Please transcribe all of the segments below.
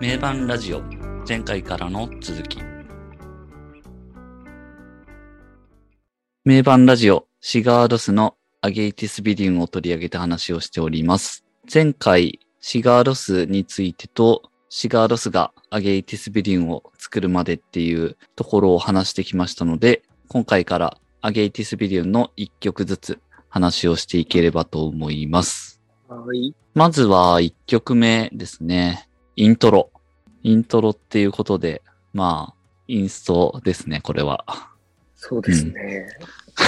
名盤ラジオ前回からの続き名盤ラジオシガーロスの Ágætis byrjun を取り上げて話をしております。前回シガーロスについてとシガーロスが Ágætis byrjun を作るまでっていうところを話してきましたので今回から Ágætis byrjun の一曲ずつ話をしていければと思います。はい。まずは1曲目ですね。イントロ。イントロっていうことで、まあ、インストですね、これは。そうですね。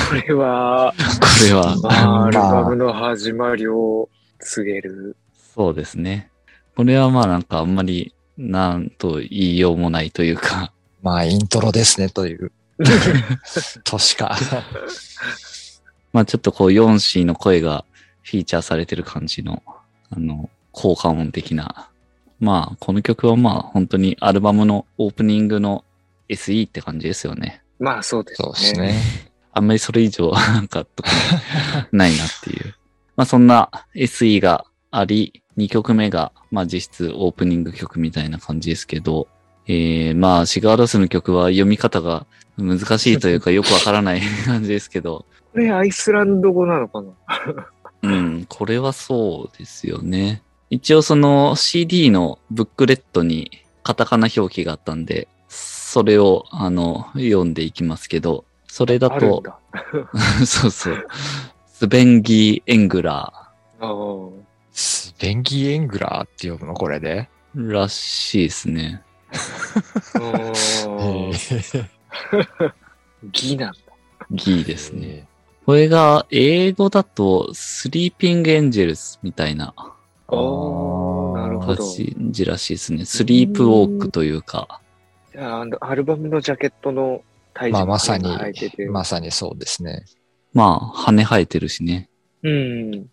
これは、これは、まあ、アルバムの始まりを告げる。そうですね。これはまあなんかあんまり、なんと言いようもないというか、まあ、イントロですね、という。としか。まあちょっとこう 4C の声がフィーチャーされてる感じの、あの、効果音的な。まあこの曲はまあ本当にアルバムのオープニングの SE って感じですよね。まあ、そうですね。そうですね。あんまりそれ以上なんかないなっていう。まあそんな SE があり、2曲目がまあ実質オープニング曲みたいな感じですけど、えー、まあシガーロスの曲は読み方が難しいというか よくわからない感じですけど、これアイスランド語なのかな？うん、これはそうですよね。一応その CD のブックレットにカタカナ表記があったんで、それをあの読んでいきますけど、それだと、だ。そうそう。スベンギー・エングラああ。スベンギーエングラーって呼ぶの？これで？ーらしいですね。ギなんだ。ギーですね。これが英語だとスリーピング・エンジェルスみたいなああ、なるほど。感じらしいですね。スリープウォークというか。じゃあ、あのアルバムのジャケットの体まあ、重まさにまさにそうですね。まあ、羽生えてるしね。うん。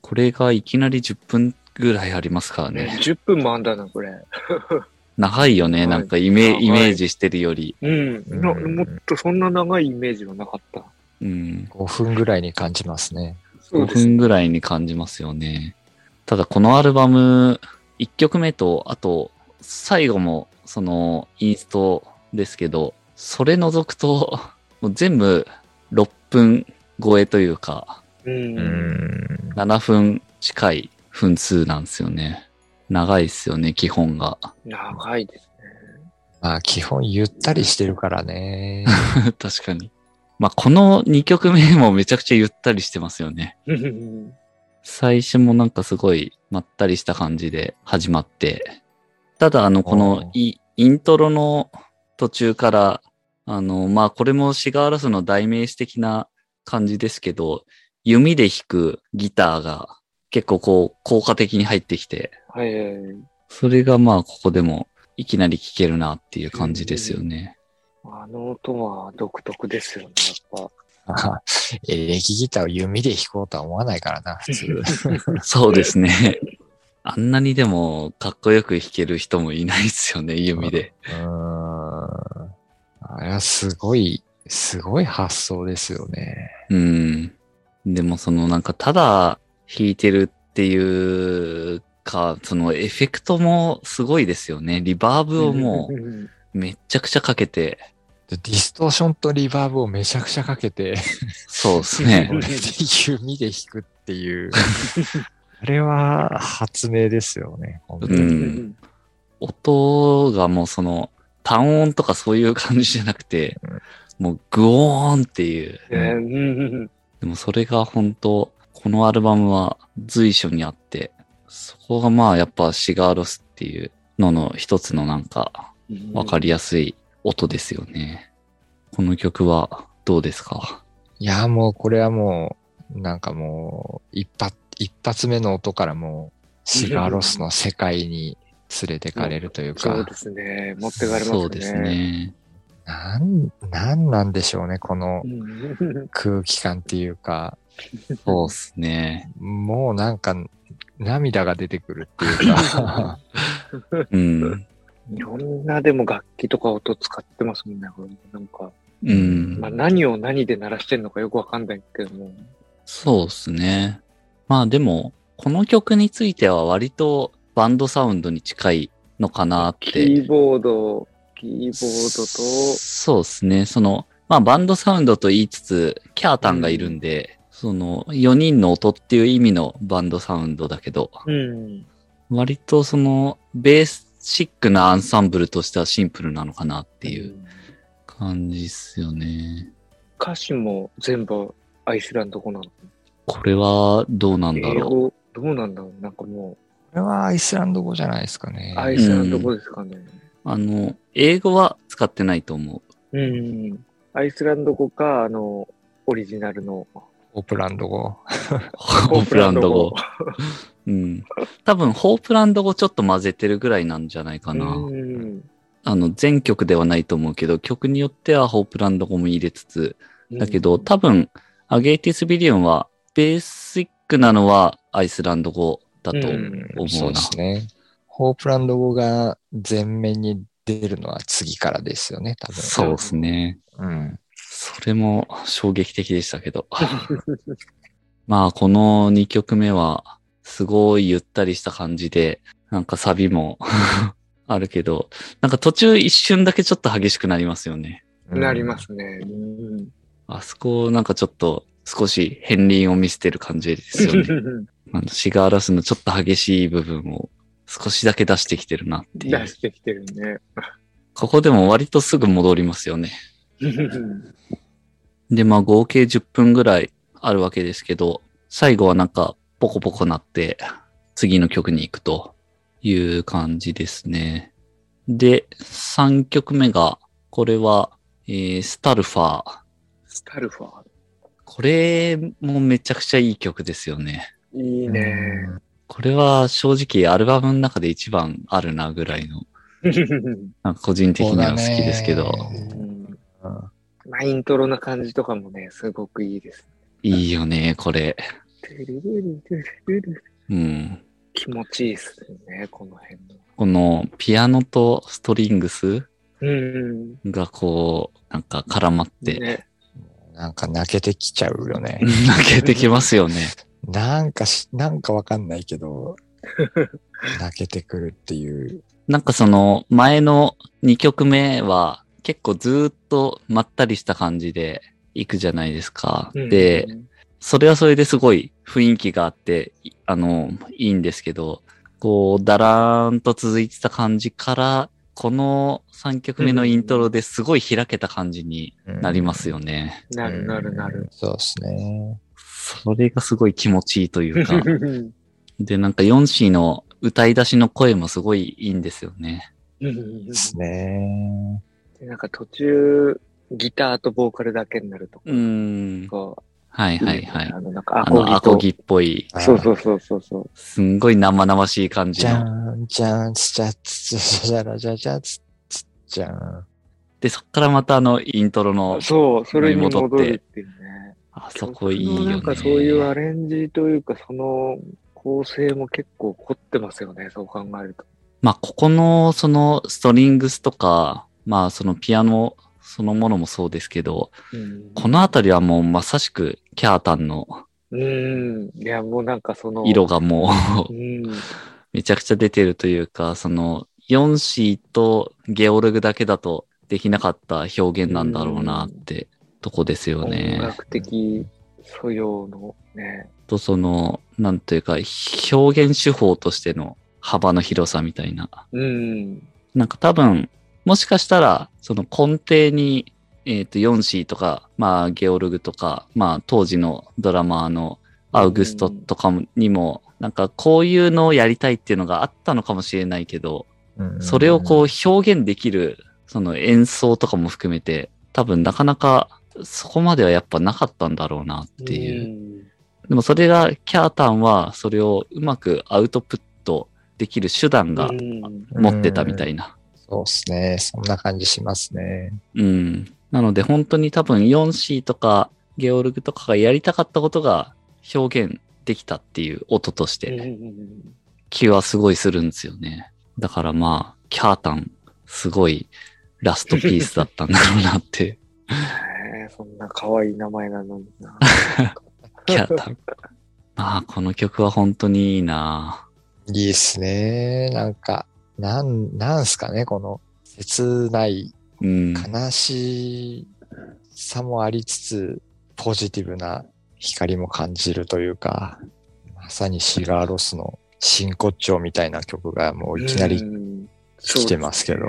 これがいきなり10分ぐらいありますからね、ね。10分もあんだな、これ。長いよね。はいなんかイメイメージしてるより。うん。なうんもっとそんな長いイメージはなかった。うん。5分ぐらいに感じますね。そう5です分ぐらいに感じますよね。ただこのアルバム、1曲目と、あと、最後も、その、インストですけど、それ除くと、もう全部6分超えというか、う。うんん。7分近い分数なんですよね。長いっすよね、基本が。長いですまあ、基本ゆったりしてるからね。確かに。まあ、この2曲目もめちゃくちゃゆったりしてますよね。ね。最初もなんかすごいまったりした感じで始まって、ただあの、このイイントロの途中から、あの、まあ、これもシガーラスの代名詞的な感じですけど、弓で弾くギターが結構こう効果的に入ってきて、はいはいはい。それがまあ、ここでもいきなり聴けるなっていう感じですよね。あの音は独特ですよね、やっ エレキギターを弓で弾こうとは思わないからな、普通。そうですね。あんなにでもかっこよく弾ける人もいないですよね、弓で。うーん。あれはすごい、すごい発想ですよね。うん。でもそのなんかただ弾いてるっていうか、そのエフェクトもすごいですよね。リバーブをもぱ。うめっちゃくちゃかけて、でディストーションとリバーブをめちゃくちゃかけて、そうですねこ。れで弓で弾くっていう。あれは発明ですよね。本当うにん音がもうその単音とかそういう感じじゃなくて、もうグオーンっていう。ねうんでもそれが本当このアルバムは随所にあって、そこがまあやっぱシガーロスっていうのの一つのなんかうんわかりやすい音ですよね。この曲はどうですか？いや、もうこれはもう、なんかもう、一発、一発目の音からもう、シガーロスの世界に連れてかれるというか、そうですね。持ってかれますね。そうですね。なん、なんなんでしょうね、このうん。空気感っていうか、そうですね。もうなんか、涙が出てくるっていうか、うん。いろんなでも楽器とか音使ってますもんね。なんか、うんまあ、。何を何で鳴らしてんのかよくわかんないけども。そうですね。まあでも、この曲については割とバンドサウンドに近いのかなっキて。ーボード、キーボードそうですね。その、まあバンドサウンドと言いつつ、キャータンがいるんで、その4人の音っていう意味のバンドサウンドだけど、と、うん。割とそのベーシックなアンサンブルとしてはシンプルなのかなっていう感じっすよね。歌詞も全部アイスランド語なの？これはどうなんだろ英語、どうなんだろう？なんかもこれはアイスランド語じゃないですかねう、。アイスランド語ですかね。う。あの、英語は使ってないと思う。うん。アイスランド語か、あの、オリジナルの。オープランド語。ホープランド語。うん。多分、ホープランド語ちょっと混ぜてるぐらいなんじゃないかな。うん。あの、全曲ではないと思うけど、曲によってはホープランド語も入れつつ、だけど、多分、 Ágætis byrjun は、ベーシックなのはアイスランド語だとうん思うな。そうですね。ホープランド語が前面に出るのは次からですよね、多分。そうですね。うん。それも衝撃的でしたけど。まあ、この2曲目は、すごいゆったりした感じで、なんかサビも あるけど、なんか途中一瞬だけちょっと激しくなりますよね。なりますね。うん。あそこ、なんかちょっと少し片鱗を見せてる感じですよね。あのシガーラスのちょっと激しい部分を少しだけ出してきてるなっていう。出してきてるね。ここでも割とすぐ戻りますよね。で、まあ合計10分ぐらいあるわけですけど、最後はなんかポコポコなって次の曲に行くという感じですね。で、3曲目が、これは、えースタルファー。スタルファこれもめちゃくちゃいい曲ですよね。ー。いいね。これは正直アルバムの中で一番あるなぐらいの、個人的には好きですけど、まあ、イントロな感じとかもね、すごくいいです。いいよね、これ。トゥルルルルルルうん。気持ちいいっすね、この辺の。このピアノとストリングスうん。がこう、なんか絡まって、ね。なんか泣けてきちゃうよね。泣けてきますよね。なんかし、なんかわかんないけど、泣けてくるっていう。なんかその前の2曲目は結構ずーっとまったりした感じで行くじゃないですか。うんで、、それはそれですごい雰囲気があって、いあの、いいんですけど、こう、だらーんと続いてた感じから、この3曲目のイントロですごい開けた感じになりますよね。なるなるなる。そうですね。それがすごい気持ちいいというか。で、なんかヨンシーの歌い出しの声もすごいいいんですよね。ですね。でなんか途中、ギターとボーカルだけになるとうーん。か、はいはいはい。あの、なんかアあの、アコギコギっぽい、と。そうそうそうそうそう。すんごい生々しい感じじゃの。ん、じゃん、つちゃつつじゃらじゃじゃつつじゃん。で、そっからまたあの、イントロの、そう、それに戻るっていうね。あそこいいよね。なんかそういうアレンジというか、その構成も結構凝ってますよね、そう考えると。まあ、ここの、その、ストリングスとか、まあ、そのピアノそのものもそうですけど、うんこのあたりはもうまさしくキャータンのうん。いや、もうなんかその。色がもううん。めちゃくちゃ出てるというか、その、4シーとゲオルグだけだとできなかった表現なんだろうなってとこですよ音ね。楽的素養のね。と、その、なんというか、表現手法としての幅の広さみたいな。うん。なんか多分、もしかしたら、その根底に、えっ、と、ヨンシーとか、まあ、ゲオルグとか、まあ、当時のドラマーのアウグストとかもにも、なんかこういうのをやりたいっていうのがあったのかもしれないけど、それをこう表現できる、その演奏とかも含めて、多分なかなかそこまではやっぱなかったんだろうなっていう。でもそれが、キャータンはそれをうまくアウトプットできる手段がうん。持ってたみたいな。そうですね。そんな感じしますね。うん。なので本当に多分 4C とかゲオルグとかがやりたかったことが表現できたっていう音としてうん気はすごいするんですよね。だからまあ、キャータン、すごいラストピースだったんだろうなって。へえそんな可愛い名前なのにな。キャータン。まあ、この曲は本当にいいないいっすね。なんか、なん、なんすかね、この切ない、うん。悲しさもありつつ、ポジティブな光も感じるというか、まさにシガーロスの真骨頂みたいな曲がもういきなりうん来てますけど。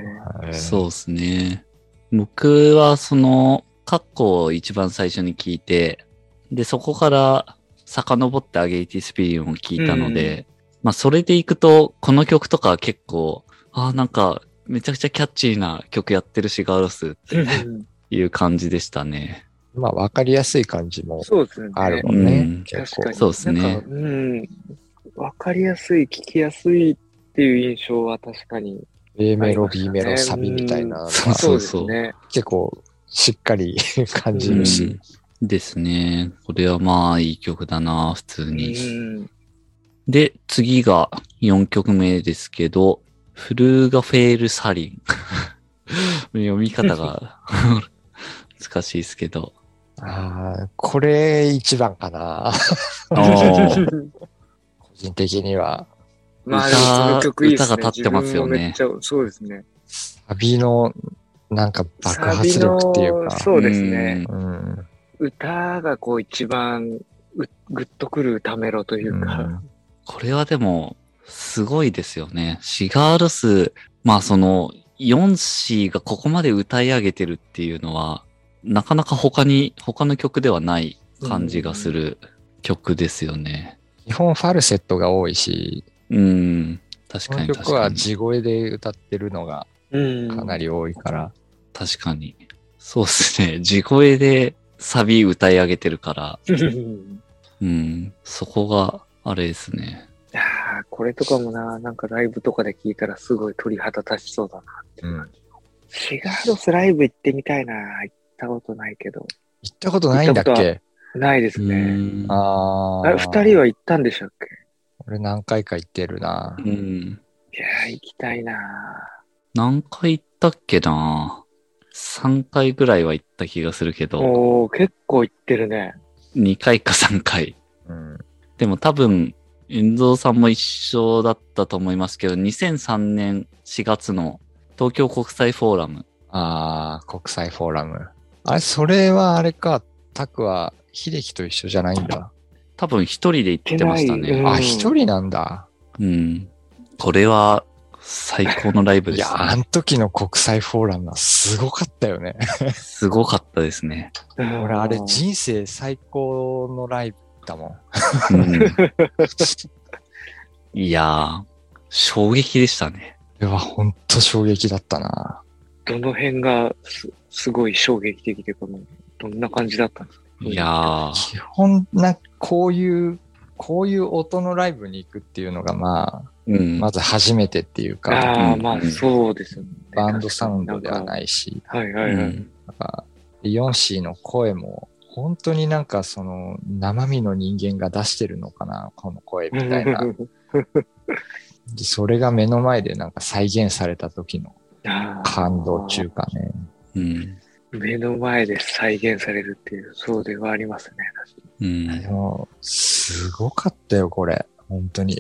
そうですね。僕はその、カッコを一番最初に聞いて、で、そこから遡ってアゲイティスピリオンを聞いたので、まあそれで行くと、この曲とかは結構、ああ、なんか、めちゃくちゃキャッチーな曲やってるシガーロスってうんいう感じでしたね。まあ、わかりやすい感じもそうですね。あるもんね。うん結構確かに。そうですねなんか、うん。わかりやすい、聞きやすいっていう印象は確かに。A メロ、B メロ、サビみたいなそうそうでそうすね。結構しっかり 感じるし。うんですね。これはまあいい曲だな、普通うに。ん。で、次が4曲目ですけど、フルーガフェールサリン。読み方が 難しいですけど。ああ、これ一番かな。個人的には。まあ、歌いいですね。歌が立ってますよね自分もめっちゃ、そうですね。サビのなんか爆発力っていうか。そうですね。うん。歌がこう一番うグッとくる歌メロというか。うんこれはでも、すごいですよね。シガールス、まあその、4子がここまで歌い上げてるっていうのは、なかなか他に、他の曲ではない感じがする曲ですよね。基本ファルセットが多いし、うん。確このかに確かに。曲は地声で歌ってるのがうん。かなり多いから。確かに。そうですね。地声でサビ歌い上げてるから、うん。うん。そこが、あれですね。いやーこれとかもな、なんかライブとかで聞いたらすごい鳥肌立ちそうだなっていう感じ。シガーロスライブ行ってみたいな。行ったことないけど。行ったことないんだっけ？ないですうね。ん。ああ。二人は行ったんでしたっけ？俺何回か行ってるな。うん。いやー行きたいな何回行ったっけな ?3 回ぐらいは行った気がするけど、おー、結構行ってるね。2回か3回。うん。でも多分、遠藤さんも一緒だったと思いますけど、2003年4月の東京国際フォーラム。ああ、国際フォーラム。あれ、それはあれか、タクは秀樹と一緒じゃないんだ。多分一人で行ってましたね。行ってないあ、一人なんだ。うん。これは最高のライブいや、です、あね。の時の国際フォーラムはすごかったよね。すごかったですね。俺、あれ人生最高のライブだもん。うん、いやー、衝撃でしたね。これは本当衝撃だったな。どの辺がすすごい衝撃的で、この、どんな感じだったんですか？いやー、基本、な、こういう、こういう音のライブに行くっていうのが、まあ、うん。まず初めてっていうか、ああ、うんまあそうですよね。バンドサウンドではい。ないし、はいはいはい。うんなんか、ヨンシーの声も、本当になんかその、生身の人間が出してるのかな、この声みたいな。でそれが目の前でなんか再現された時の感動中かね。うん。目の前で再現されるっていう、そうではありますね。うんで。も、すごかったよ、これ。本当に。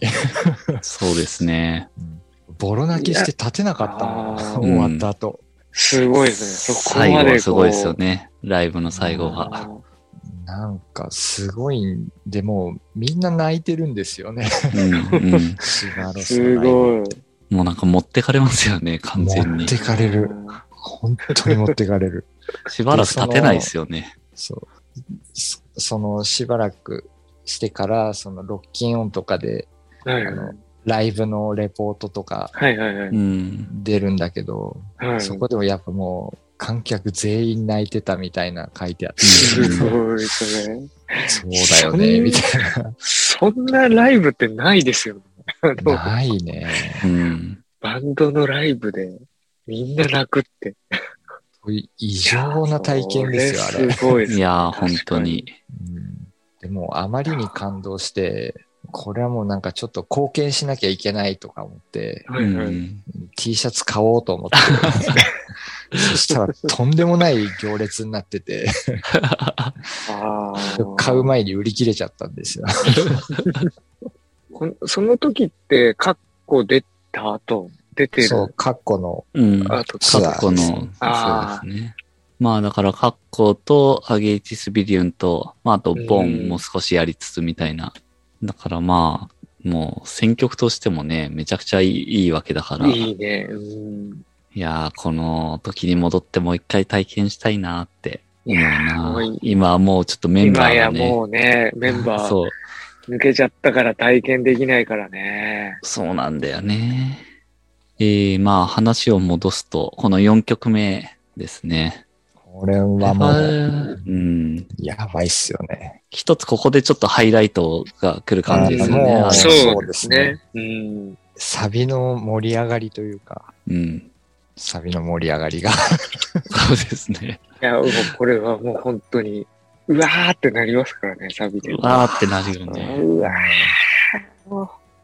そうですね。うんボロ泣きして立てなかったもん。終わった後。すごいですね。そこ最後までこう。はすごいですよね。ライブの最後あが。ー。なんかすごいんで、もうみんな泣いてるんですよね。うんうん。すごい。もうなんか持ってかれますよね、完全に持っ。てかれる。本当に持ってかれる。しばらく立てないですよね。そう。そそのしばらくしてから、そのロッキンオンとかで、はいあのライブのレポートとかはいはいはい。うん。出るんだけど、はいそこでもやっぱもう観客全員泣いてたみたいな書いてあって、すごいですね。そうだよね、みたいそんなライブってないですよね。あな。いね。うん。バンドのライブでみんな泣くって。異常な体験ですよ、あれ。そすごいですね。いやー、本当に。うんでも、あまりに感動して、これはもうなんかちょっと貢献しなきゃいけないとか思って、T シャツ買おうと思って。そしたらとんでもない行列になってて、買う前に売り切れちゃったんですよ。その時って、カッコ出た後出てそう、るカッコの、うん。カッコの、そうあですね。まあだからカッコとアゲイティスビリウンと、まああとボンも少しやりつつみたいな。だからまあ、もう選曲としてもね、めちゃくちゃいいいいわけだから。いいね。うん。いやー、この時に戻ってもう一回体験したいなって思うな。今はもうちょっとメンバ今やーがね。もうね、メンバー そう、抜けちゃったから体験できないからね。そうなんだよね。えー、まあ話を戻すと、この4曲目ですね。これはもう、うん。やばいっすよね。一つここでちょっとハイライトが来る感じですよね。そそううですね。うん。サビの盛り上がりというか、うん。サビの盛り上がりが。そうですね。いや、もうこれはもう本当に、うわーってなりますからね、サビで。わーってなるよね。うわ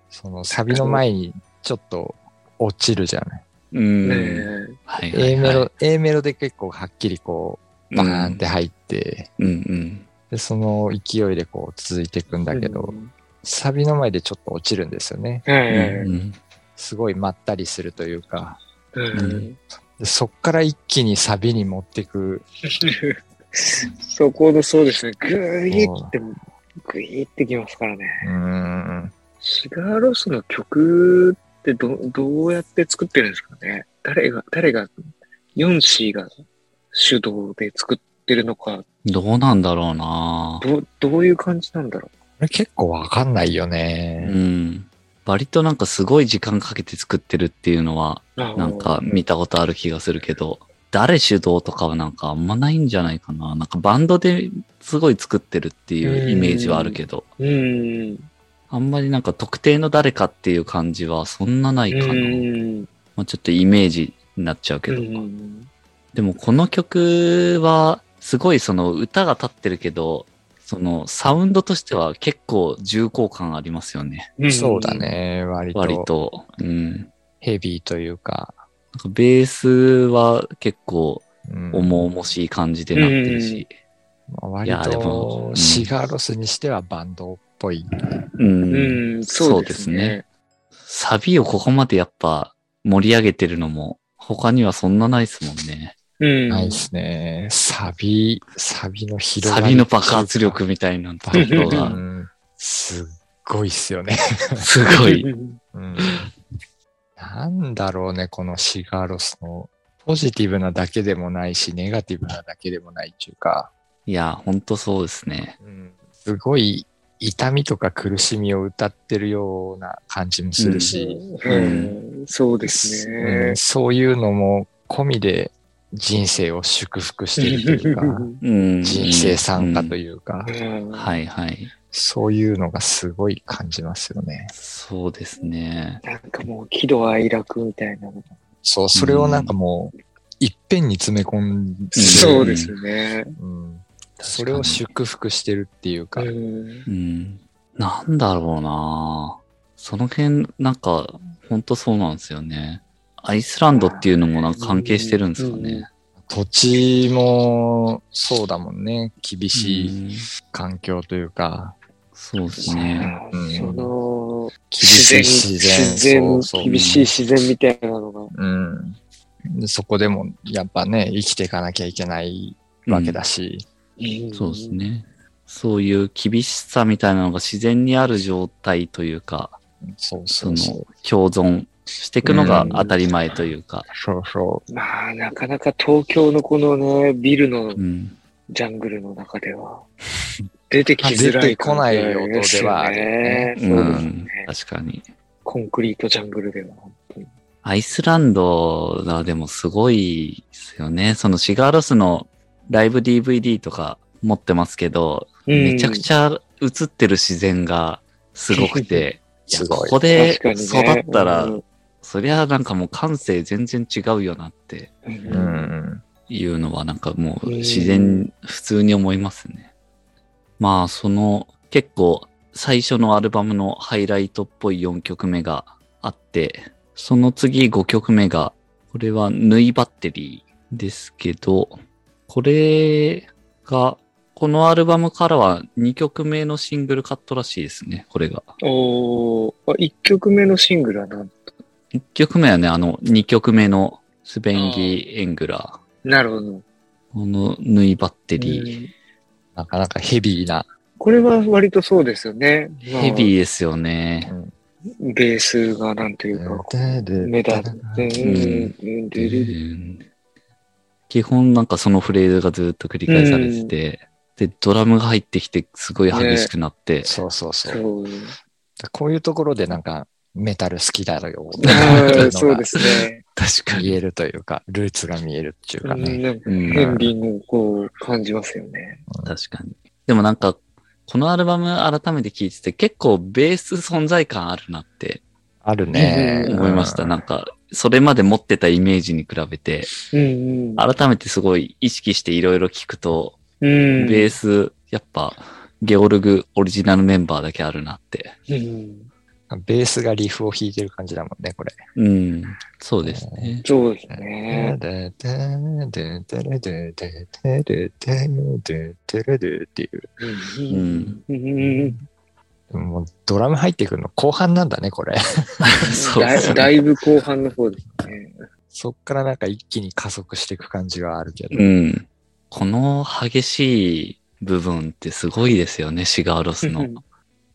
そのサビの前にちょっと落ちるじゃない。うん。はいはいはい A メロ、A メロで結構はっきりこう、バーンって入って、うんうん。で、その勢いでこう続いていくんだけど、うんサビの前でちょっと落ちるんですよね。すごいまったりするというか、うんでそっから一気にサビに持っていく。そこのそうですね、ぐいーって、ぐいーってきますからね。うーん。シガーロスの曲ってどどうやって作ってるんですかね？誰が、誰が、ヨンシーが主導で作ってるのか、どうなんだろうなどう、どういう感じなんだろこれ結構わかんないようね。ん。割となんかすごい時間かけて作ってるっていうのは、なんか見たことある気がするけど、誰主導とかはなんかあんまないんじゃないかな。なんかバンドですごい作ってるっていうイメージはあるけど、うん。あんまりなんか特定の誰かっていう感じはそんなないかな。うん。まあ、ちょっとイメージになっちゃうけうど。ん。でもこの曲はすごいその歌が立ってるけど、そのサウンドとしては結構重厚感ありますよね。そうだ。ね。割と。割と。うん。ヘビーというか。なんかベースは結構うん重々しい感じでなってるし。まあ割いやでもとうんシガーロスにしてはバンドっぽい。うん。うん、そうですね。サビをここまでやっぱ盛り上げてるのも他にはそんなないですもんね。うん。ないですね。サビ、サビの広がり。サビの爆発力みたいなところうがんすっごいっすよね。すごい。うんうんなんだろうね、このシガーロスのポジティブなだけでもないし、ネガティブなだけでもないっていうか、いや、ほんとそうですね。すごい痛みとか苦しみを歌ってるような感じもするし、うんそうですうねん。そういうのも込みで人生を祝福してるというか、うん。人生参加といいうか、うんはいはい。そういうのがすごい感じますよね。そうですね。なんかもう喜怒哀楽みたいなのが。そう、それをなんかもう、いっぺんに詰め込んで、そうですね。うんそれを祝福してるっていうか、うんうん。なんだろうなその辺、なんか、ほんとそうなんですよね。アイスランドっていうのもなんか関係してるんですかね。土地もそうだもんね。厳しいうん環境というか、そうですね。うんその、厳しい自然。自然そうそう厳しい自然みたいなのが。うんでそこでもやっぱね、生きていかなきゃいけないわけだし、そうです。ね。そういう厳しさみたいなのが自然にある状態というか、そうそそうそうの。共存していくのが当たり前というか、そうそまあ、なかなか東京のこのね、ビルのうん。ジャングルの中では、出てきづらい出てこない音ではあるよね。うですん。ね。確かに。コンクリートジャングルでは、本当に。アイスランドはでもすごいですよね。そのシガーロスのライブ DVD とか持ってますけど、めちゃくちゃ映ってる自然がすごくて、ここで育ったら、うんそりゃなんかもう感性全然違うよなって。いうのはなんかもう自然、普通に思いますね。まあその結構最初のアルバムのハイライトっぽい4曲目があって、その次5曲目が、これは縫いバッテリーですけど、これが、このアルバムからは2曲目のシングルカットらしいですね、これが。おー、1曲目のシングルはなんと？1曲目はね、あの、2曲目のスベンギー・エングラなるほど。ー。この縫いバッテリー。うんなかなかヘビーな。これは割とそうですよね。まあヘビーですよね。ベースがなんていうか、目立って、うんででうん基本なんかそのフレーズがずっと繰り返されてて、で、ドラムが入ってきてすごい激しくなって、そうそうそう。そう。こういうところでなんかメタル好きだよ。そうですね。確かに。見えるというか、ルーツが見えるっていうかね。うんヘンリーのこう感じますよね。確かに。でもなんか、このアルバム改めて聴いてて結構ベース存在感あるなってあるね。うん思いました。うんなんか、それまで持ってたイメージに比べて、うん改めてすごい意識していろいろ聞くと、うん。ベース、やっぱ、ゲオルグオリジナルメンバーだけあるなって。うんベースがリフを弾いてる感じだもんね、これ。うん。そうですね。そうですね。っていう。うんうんもうドラム入ってくるの後半なんだね、これ。そうそうだだいぶ後半の方ですね。そっからなんか一気に加速していく感じはあるけど。うん。この激しい部分ってすごいですよね、シガーロスの。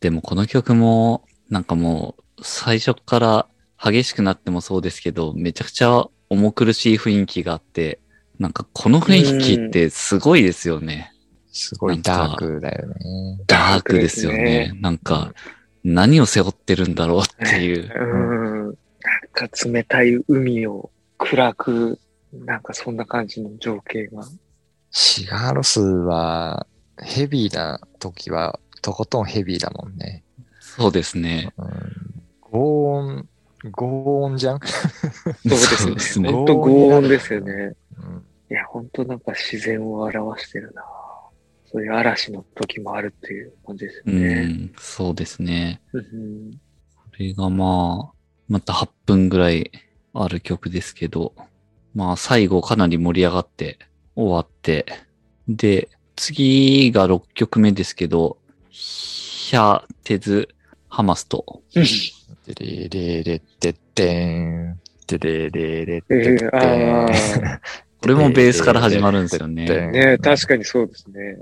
でもこの曲も、なんかもう、最初から激しくなってもそうですけど、めちゃくちゃ重苦しい雰囲気があって、なんかこの雰囲気ってすごいですよね。すごいダークだよね。ダークですよね。なんか、何を背負ってるんだろうっていう。うん。なんか冷たい海を暗く、なんかそんな感じの情景が。シガーロスはヘビーな時はとことんヘビーだもんね。そうですね。うん、ゴーン、ゴーンじゃん、そうですね。ですね。ほんと轟音ですよね。うんいや、ほんとなんか自然を表してるな。そういう嵐の時もあるっていう感じですうよね。ん、そうですね。うんこれがまあ、また8分ぐらいある曲ですけど、まあ最後かなり盛り上がって終わって、で、次が6曲目ですけど、ヒャ、テズ、ハマスト。テレレレテッテン。テレレレえテッー、あテン。あ。これもベースから始まるんですよね。ね確かにそうですね。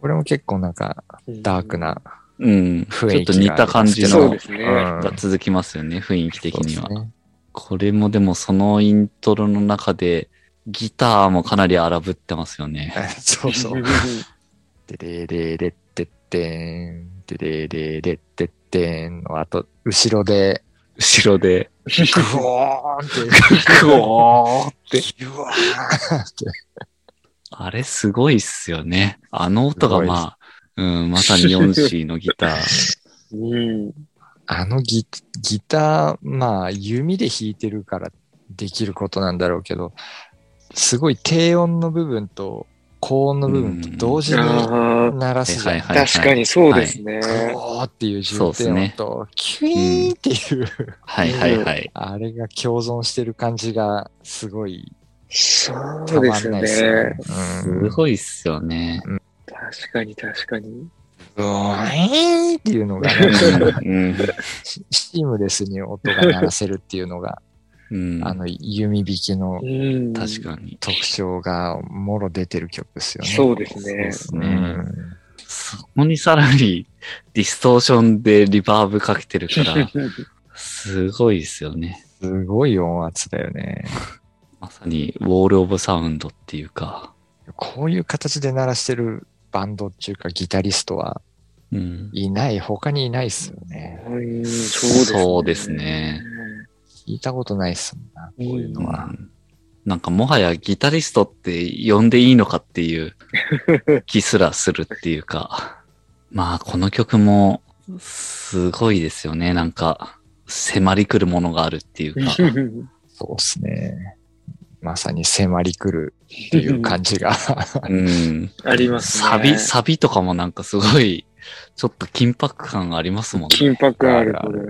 これも結構なんかダークなうん。ち雰囲気がょっと似た感じのそうですね。うんが続きますよね、雰囲気的には。これもでもそのイントロの中で、ギターもかなり荒ぶってますよね。そうそう。テレレレテッテン。テレレレテッテンの後、後ろで、後ろで、グオーンって、グオーって。ーって。あれすごいっすよね。あの音がまあ、うん、まさに 4C のギター。うん。あのギギター、まあ、弓で弾いてるからできることなんだろうけど、すごい低音の部分と高音の部分と同時にあ鳴らすじゃん。確かにそうですね。グオーっていう重低そうっすね音と、キュイーンっていう、はいはいはい。あれが共存してる感じがすごいそうたまですよんないですよね。ね。すうん。ごいっすよね。確かに確かに。ブワーンっていうのがね、うん。シシームレスに音が鳴らせるっていうのが、うん。あの弓弾きのうん。確かに。特徴がもろ出てる曲ですよね。そうですねで。すね。うんそこにさらにディストーションでリバーブかけてるから、すごいですよね。すごい音圧だよね。まさにウォールオブサウンドっていうか、こういう形で鳴らしてるバンドっていうかギタリストはうん。いない、他にいないっすよね。うんそうですね。聞いたことないっすもんな、こういうのは。うんなんかもはやギタリストって呼んでいいのかっていう 気すらするっていうか。まあこの曲もすごいですよね。なんか迫り来るものがあるっていうか。そうっすね。まさに迫り来るっていう感じが。うん。ありますね。サビ、サビとかもなんかすごい、ちょっと緊迫感ありますもんね。緊迫ある、これ。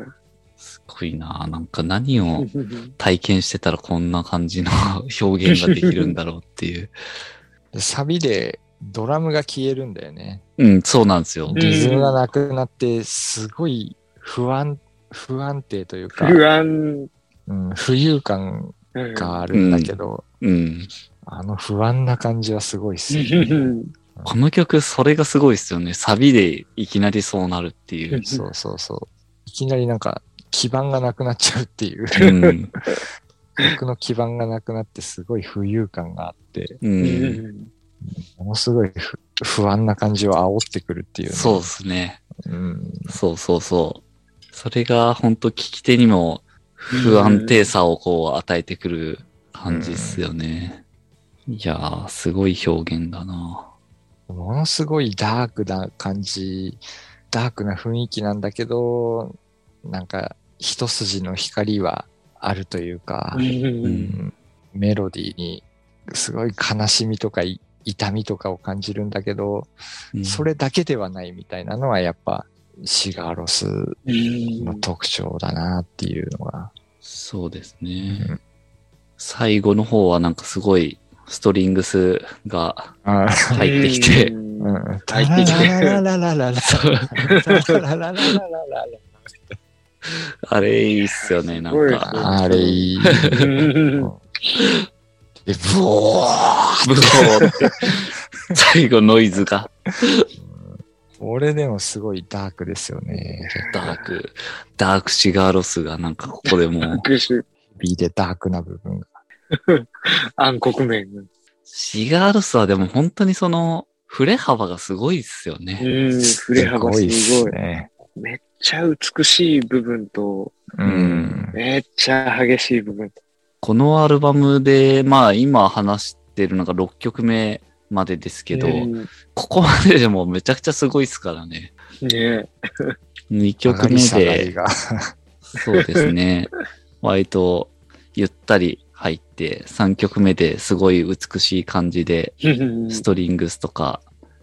すごいななんか何を 体験してたらこんな感じの 表現ができるんだろうっていう。サビでドラムが消えるんだよね。うん、そうなんですよ。んリズムがなくなって、すごい不安、不安定というか、不安うん、浮遊感うんがあるんだけど、うん。あの不安な感じはすごいっすうよね。ん この曲、それがすごいですよね。サビでいきなりそうなるっていう。そうそうそう。いきなりなんか基盤がなくなっちゃうっていう。うん。曲の基盤がなくなってすごい浮遊感があって、う。うんんものすごいふ不安な感じを煽ってくるっていうね、そうですね。うん。そうそうそう。それが本当聞き手にも不安定さをこう与えてくる感じっすよね。いやー、すごい表現だな。ものすごいダークな感じ、ダークな雰囲気なんだけど、なんか一筋の光はあるというか、うんうんメロディーにすごい悲しみとかい痛みとかを感じるんだけど、うんそれだけではないみたいなのはやっぱシガーロスうんの特徴だなっていうのが。そうですうね。ん最後の方はなんかすごいストリングスがあ入ってきて。入ってきて あれいいっすよね、なんすごいか。あれいい。うんで、ブオーブホーって、最後ノイズがこれでもすごいダークですよね。ダーク、ダークシガーロスがなんかここでもう、ーでダークな部分が。暗黒面。シガーロスはでも本当にその、振れ幅がすごいっすようね。ん、振れ幅すっごい。ね。めっちゃ美しい部分と、うん。めっちゃ激しい部分。このアルバムで、まあ今話してるのが6曲目までですけど、うんここまででもめちゃくちゃすごいっすからね。ね2曲目で、が。そうですね。割とゆったり入って、3曲目ですごい美しい感じで、え。ストリングスとか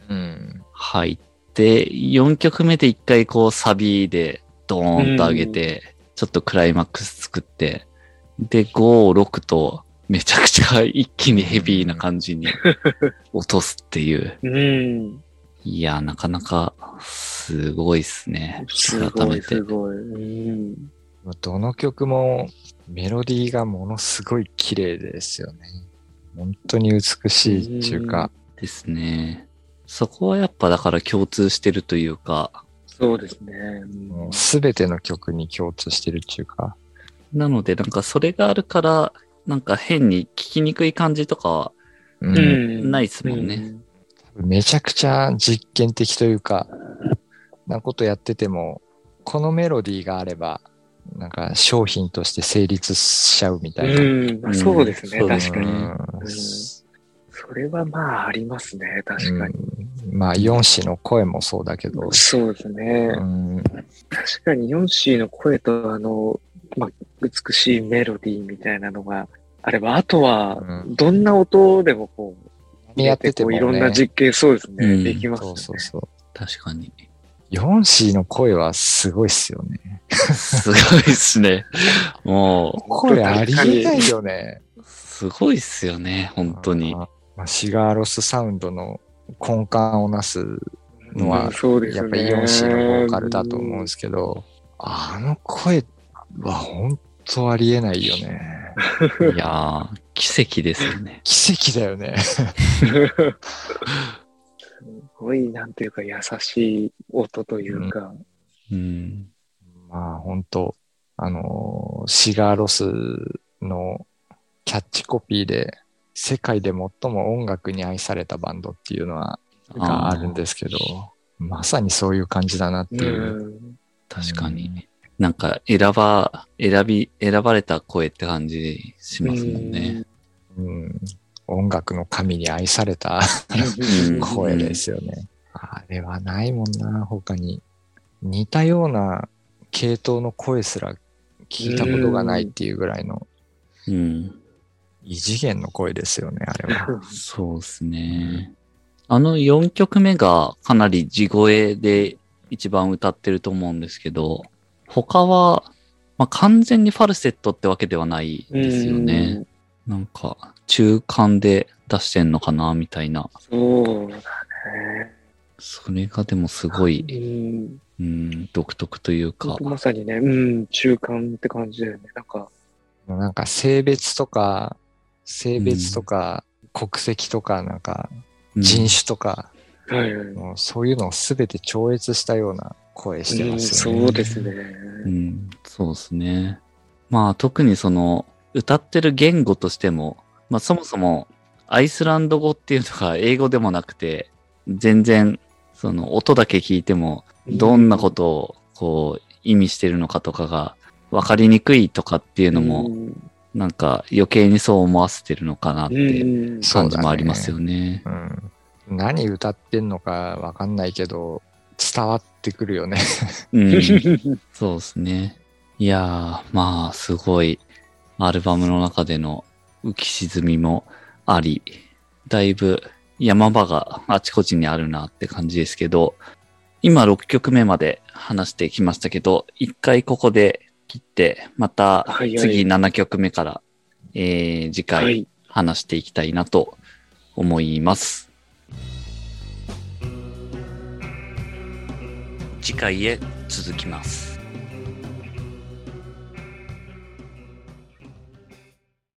うん。入って、4曲目で一回こうサビでドーンと上げて、ちょっとクライマックス作って、で、5、6とめちゃくちゃ一気にヘビーな感じに 落とすっていう。うん。いや、なかなかすごいっすね。す改めてごい、す。ごい。うん。どの曲もメロディーがものすごい綺麗ですよね。本当に美しいっていうか、ですね。そこはやっぱだから共通してるというか、そうですね。すべての曲に共通してるっていうか、なのでなんかそれがあるから、なんか変に聞きにくい感じとかはううんん。ないっすもんね。めちゃくちゃ実験的というか、なことやってても、このメロディーがあれば、なんか商品として成立しちゃうみたいな。うん。まあそうですね。うん確かに。うんうんそれはまあありますね。確かに。うんまあ、4子の声もそうだけど、そうですね。うん確かにヨンシーの声とあの、まあ、美しいメロディーみたいなのがあれば、あとはう、んどんな音でもこう、何やってても、ね、いろんな実験、そうですね。うんできますね。そうそうそう。確かに。4子の声はすごいっすよね。すごいっすね。も声ありえないよね。う、すごいっすよね、本当に。あまあ、シガーロスサウンドの根幹をなすのは。やっぱり4子のボーカルだと思うんですけど、あの声は本当ありえないよね。いやー、奇跡ですよね。奇跡だよね。すごい、なんていうか、優しい音というか。うん。まあ本当あのーシガーロスのキャッチコピーで、世界で最も音楽に愛されたバンドっていうのは、があるんですけど、まさにそういう感じだなってういう。ん。確かに。なんか、選ば、選び、選ばれた声って感じしますもんね。うん音楽の神に愛されたうん声ですよね。あれはないもんな、他に。似たような系統の声すら聞いたことがないっていうぐらいのうん。異次元の声ですよね、あれは。そうですね。あの4曲目がかなり地声で一番歌ってると思うんですけど、他は、まあ、完全にファルセットってわけではないですよね。なんか、中間で出してんのかなみたいな。そうだね。それがでもすごい、うん。うん、独特というか。まさにね、うん、中間って感じだよね。なんか、なんか性別とか、性別とか、国籍とか、なんか人種とか、はいはい。もうそういうのをすべて超越したような声してうんますよね。そうですね。うん、そうですね。まあ特にその歌ってる言語としても、まあそもそもアイスランド語っていうのが英語でもなくて、全然その音だけ聞いてもどんなことをこう意味してるのかとかが分かりにくいとかっていうのもうんなんか余計にそう思わせてるのかなってうん感じもありますよね。うん。何歌ってんのかわかんないけど、伝わってくるよね。うん、そうですね。いやー、まあすごいアルバムの中での浮き沈みもあり、だいぶ山場があちこちにあるなって感じですけど、今6曲目まで話してきましたけど、一回ここで切って、またはいはい次7曲目から、えー、次回はい。話していきたいなと思います。次回へ続きます。